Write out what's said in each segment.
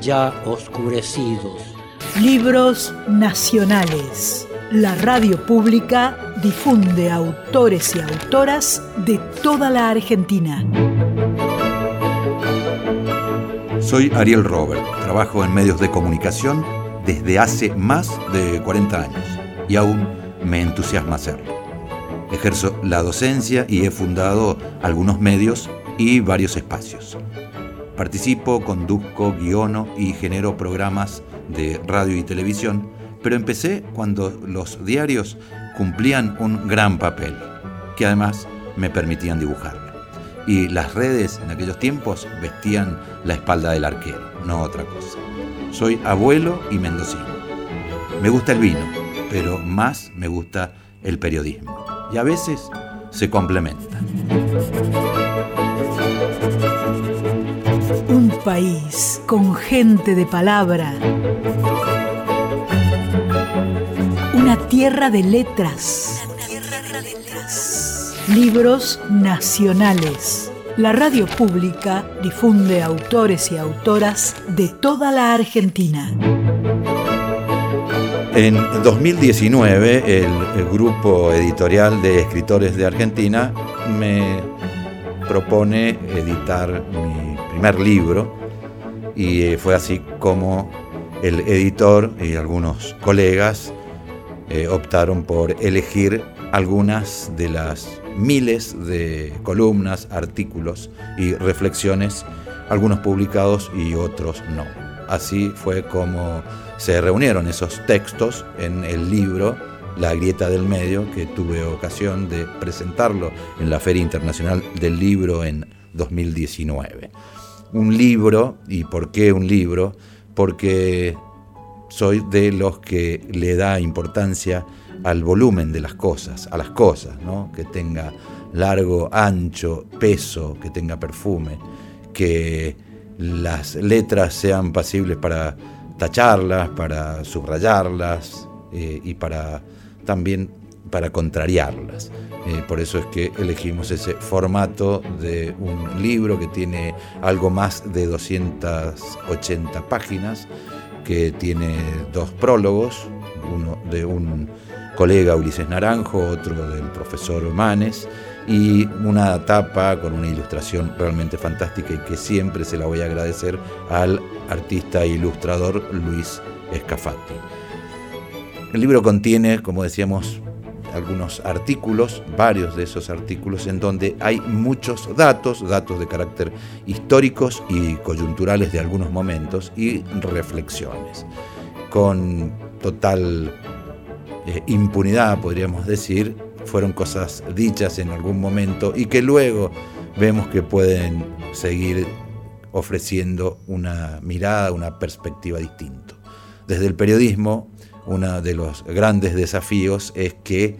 ya oscurecidos. Libros nacionales. La radio pública difunde autores y autoras de toda la Argentina. Soy Ariel Robert, trabajo en medios de comunicación desde hace más de 40 años y aún me entusiasma hacerlo. Ejerzo la docencia y he fundado algunos medios y varios espacios. Participo, conduzco, guiono y genero programas de radio y televisión, pero empecé cuando los diarios cumplían un gran papel, que además me permitían dibujarlo. Y las redes en aquellos tiempos vestían la espalda del arquero, no otra cosa. Soy abuelo y mendocino. Me gusta el vino, pero más me gusta el periodismo. Y a veces se complementan. País con gente de palabra. Una tierra de letras. Libros nacionales. La radio pública difunde autores y autoras de toda la Argentina. En 2019, el, grupo editorial de escritores de Argentina me propone editar mi primer libro y eh, fue así como el editor y algunos colegas eh, optaron por elegir algunas de las miles de columnas, artículos y reflexiones, algunos publicados y otros no. Así fue como se reunieron esos textos en el libro La grieta del medio, que tuve ocasión de presentarlo en la Feria Internacional del Libro en 2019. Un libro, ¿y por qué un libro? Porque soy de los que le da importancia al volumen de las cosas, a las cosas, ¿no? que tenga largo, ancho, peso, que tenga perfume, que las letras sean pasibles para tacharlas, para subrayarlas eh, y para también para contrariarlas. Eh, por eso es que elegimos ese formato de un libro que tiene algo más de 280 páginas, que tiene dos prólogos, uno de un colega Ulises Naranjo, otro del profesor Manes, y una tapa con una ilustración realmente fantástica y que siempre se la voy a agradecer al artista e ilustrador Luis Escafati. El libro contiene, como decíamos, algunos artículos, varios de esos artículos, en donde hay muchos datos, datos de carácter históricos y coyunturales de algunos momentos y reflexiones. Con total eh, impunidad, podríamos decir, fueron cosas dichas en algún momento y que luego vemos que pueden seguir ofreciendo una mirada, una perspectiva distinta. Desde el periodismo, uno de los grandes desafíos es que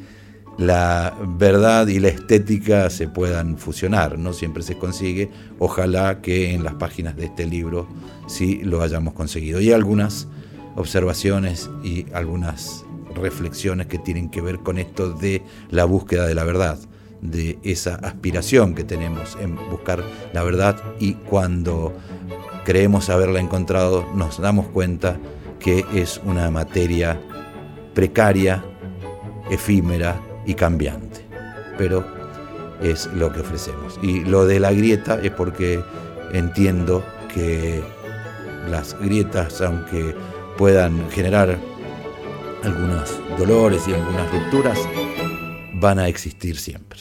la verdad y la estética se puedan fusionar, no siempre se consigue, ojalá que en las páginas de este libro sí lo hayamos conseguido. Y algunas observaciones y algunas reflexiones que tienen que ver con esto de la búsqueda de la verdad, de esa aspiración que tenemos en buscar la verdad. Y cuando creemos haberla encontrado nos damos cuenta que es una materia precaria, efímera y cambiante. Pero es lo que ofrecemos. Y lo de la grieta es porque entiendo que las grietas, aunque puedan generar algunos dolores y algunas rupturas, van a existir siempre.